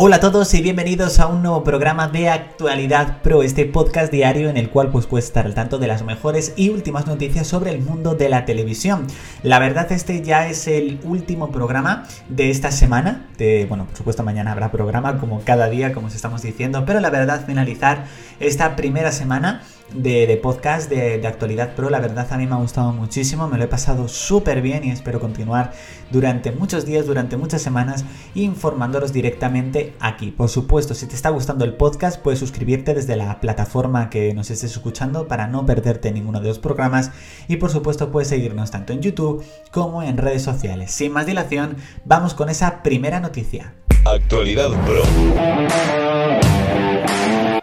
Hola a todos y bienvenidos a un nuevo programa de Actualidad Pro, este podcast diario en el cual pues puedes estar al tanto de las mejores y últimas noticias sobre el mundo de la televisión. La verdad este ya es el último programa de esta semana, de, bueno, por supuesto mañana habrá programa como cada día, como os estamos diciendo, pero la verdad finalizar esta primera semana de, podcast de, actualidad pro. La verdad a mí me ha gustado muchísimo, me lo he pasado súper bien y espero continuar durante muchos días, durante muchas semanas, informándolos directamente aquí. Por supuesto, si te está gustando el podcast, puedes suscribirte desde la plataforma que nos estés escuchando para no perderte ninguno de los programas. Y por supuesto, puedes seguirnos tanto en YouTube como en redes sociales. Sin más dilación, vamos con esa primera noticia. Actualidad Pro.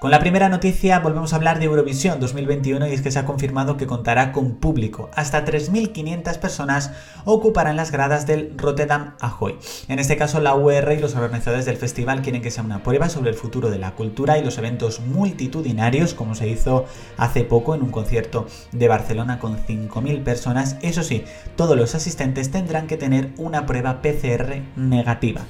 Con la primera noticia volvemos a hablar de Eurovisión 2021 y es que se ha confirmado que contará con público. Hasta 3.500 personas ocuparán las gradas del Rotterdam Ahoy. En este caso la UR y los organizadores del festival quieren que sea una prueba sobre el futuro de la cultura y los eventos multitudinarios como se hizo hace poco en un concierto de Barcelona con 5.000 personas. Eso sí, todos los asistentes tendrán que tener una prueba PCR negativa.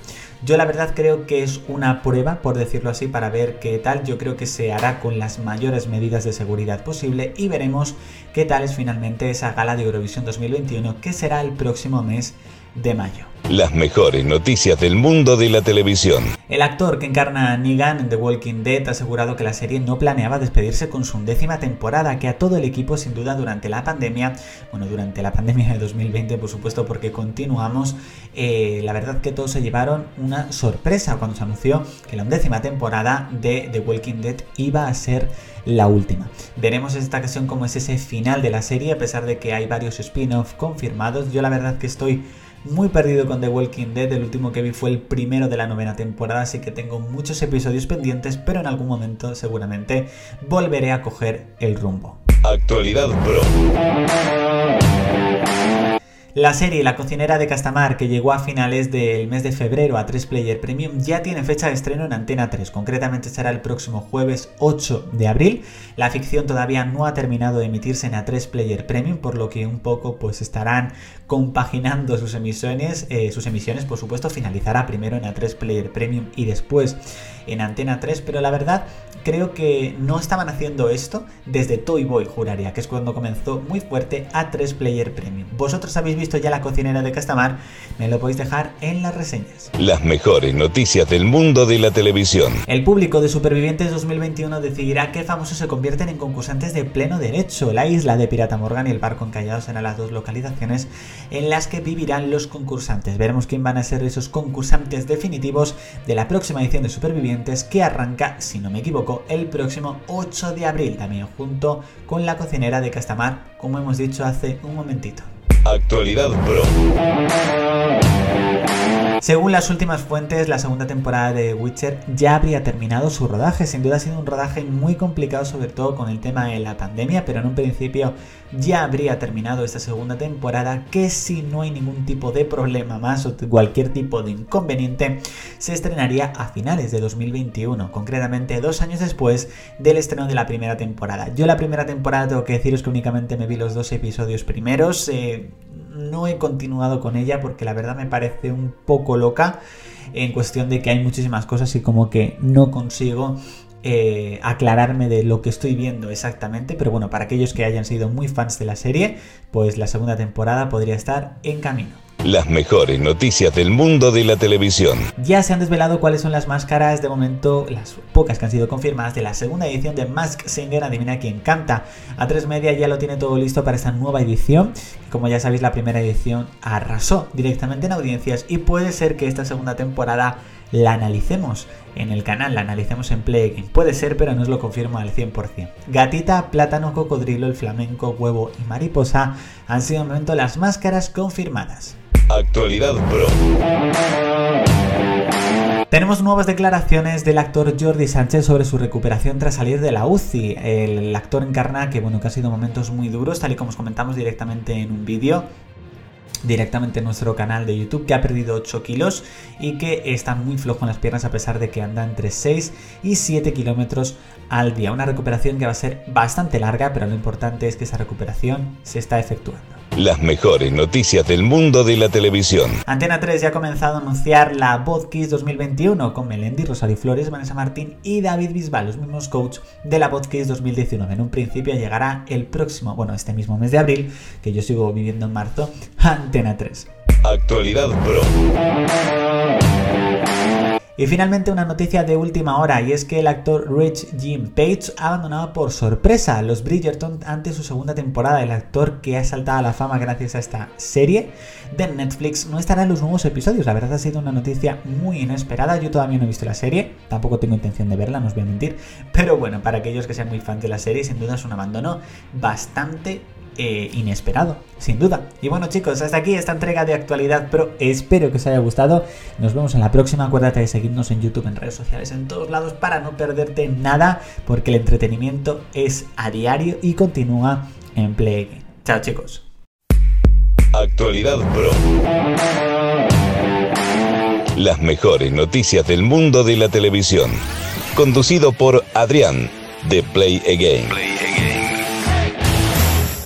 Yo la verdad creo que es una prueba, por decirlo así, para ver qué tal. Yo creo que se hará con las mayores medidas de seguridad posible y veremos qué tal es finalmente esa gala de Eurovisión 2021 que será el próximo mes de mayo. Las mejores noticias del mundo de la televisión. El actor que encarna a Negan en The Walking Dead ha asegurado que la serie no planeaba despedirse con su undécima temporada, que a todo el equipo sin duda durante la pandemia, bueno, durante la pandemia de 2020 por supuesto porque continuamos, eh, la verdad que todos se llevaron una sorpresa cuando se anunció que la undécima temporada de The Walking Dead iba a ser la última. Veremos esta ocasión cómo es ese final de la serie, a pesar de que hay varios spin-off confirmados. Yo la verdad que estoy muy perdido con The Walking Dead, el último que vi fue el primero de la novena temporada, así que tengo muchos episodios pendientes, pero en algún momento seguramente volveré a coger el rumbo. Actualidad Pro. La serie La cocinera de Castamar, que llegó a finales del mes de febrero a 3 Player Premium, ya tiene fecha de estreno en Antena 3. Concretamente será el próximo jueves 8 de abril. La ficción todavía no ha terminado de emitirse en A3 Player Premium, por lo que un poco pues estarán compaginando sus emisiones. Eh, sus emisiones, por supuesto, finalizará primero en A3 Player Premium y después en Antena 3, pero la verdad creo que no estaban haciendo esto desde Toy Boy, juraría, que es cuando comenzó muy fuerte A3 Player Premium. Vosotros habéis visto ya la cocinera de Castamar, me lo podéis dejar en las reseñas. Las mejores noticias del mundo de la televisión. El público de Supervivientes 2021 decidirá qué famosos se convierten en concursantes de pleno derecho. La isla de Pirata Morgan y el barco encallado serán las dos localizaciones en las que vivirán los concursantes. Veremos quién van a ser esos concursantes definitivos de la próxima edición de Supervivientes que arranca, si no me equivoco, el próximo 8 de abril, también junto con la cocinera de Castamar, como hemos dicho hace un momentito. Actualidad Pro. Según las últimas fuentes, la segunda temporada de Witcher ya habría terminado su rodaje. Sin duda ha sido un rodaje muy complicado, sobre todo con el tema de la pandemia, pero en un principio ya habría terminado esta segunda temporada que si no hay ningún tipo de problema más o cualquier tipo de inconveniente, se estrenaría a finales de 2021, concretamente dos años después del estreno de la primera temporada. Yo la primera temporada tengo que deciros que únicamente me vi los dos episodios primeros. Eh, no he continuado con ella porque la verdad me parece un poco loca en cuestión de que hay muchísimas cosas y como que no consigo eh, aclararme de lo que estoy viendo exactamente, pero bueno, para aquellos que hayan sido muy fans de la serie, pues la segunda temporada podría estar en camino. Las mejores noticias del mundo de la televisión. Ya se han desvelado cuáles son las máscaras de momento, las pocas que han sido confirmadas de la segunda edición de Mask Singer, adivina quién canta. A3 Media ya lo tiene todo listo para esta nueva edición. Como ya sabéis, la primera edición arrasó directamente en audiencias y puede ser que esta segunda temporada la analicemos en el canal, la analicemos en Play Puede ser, pero no os lo confirmo al 100%. Gatita, plátano, cocodrilo, el flamenco, huevo y mariposa han sido de momento las máscaras confirmadas. Actualidad Pro. Tenemos nuevas declaraciones del actor Jordi Sánchez sobre su recuperación tras salir de la UCI. El actor encarna que, bueno, que ha sido momentos muy duros, tal y como os comentamos directamente en un vídeo directamente en nuestro canal de YouTube, que ha perdido 8 kilos y que está muy flojo en las piernas a pesar de que anda entre 6 y 7 kilómetros al día. Una recuperación que va a ser bastante larga, pero lo importante es que esa recuperación se está efectuando. Las mejores noticias del mundo de la televisión. Antena 3 ya ha comenzado a anunciar la Kiss 2021 con Melendi, Rosario Flores, Vanessa Martín y David Bisbal, los mismos coach de la Kiss 2019. En un principio llegará el próximo, bueno, este mismo mes de abril, que yo sigo viviendo en marzo, Antena 3. Actualidad Pro. Y finalmente una noticia de última hora y es que el actor Rich Jim Page ha abandonado por sorpresa los Bridgerton ante su segunda temporada. El actor que ha saltado a la fama gracias a esta serie de Netflix no estará en los nuevos episodios. La verdad ha sido una noticia muy inesperada. Yo todavía no he visto la serie, tampoco tengo intención de verla, no os voy a mentir. Pero bueno, para aquellos que sean muy fans de la serie, sin duda es un abandono bastante eh, inesperado, sin duda. Y bueno chicos, hasta aquí esta entrega de actualidad Pro. Espero que os haya gustado. Nos vemos en la próxima. Acuérdate de seguirnos en YouTube, en redes sociales, en todos lados para no perderte nada, porque el entretenimiento es a diario y continúa en Play. Chao chicos. Actualidad Pro. Las mejores noticias del mundo de la televisión. Conducido por Adrián de Play Again.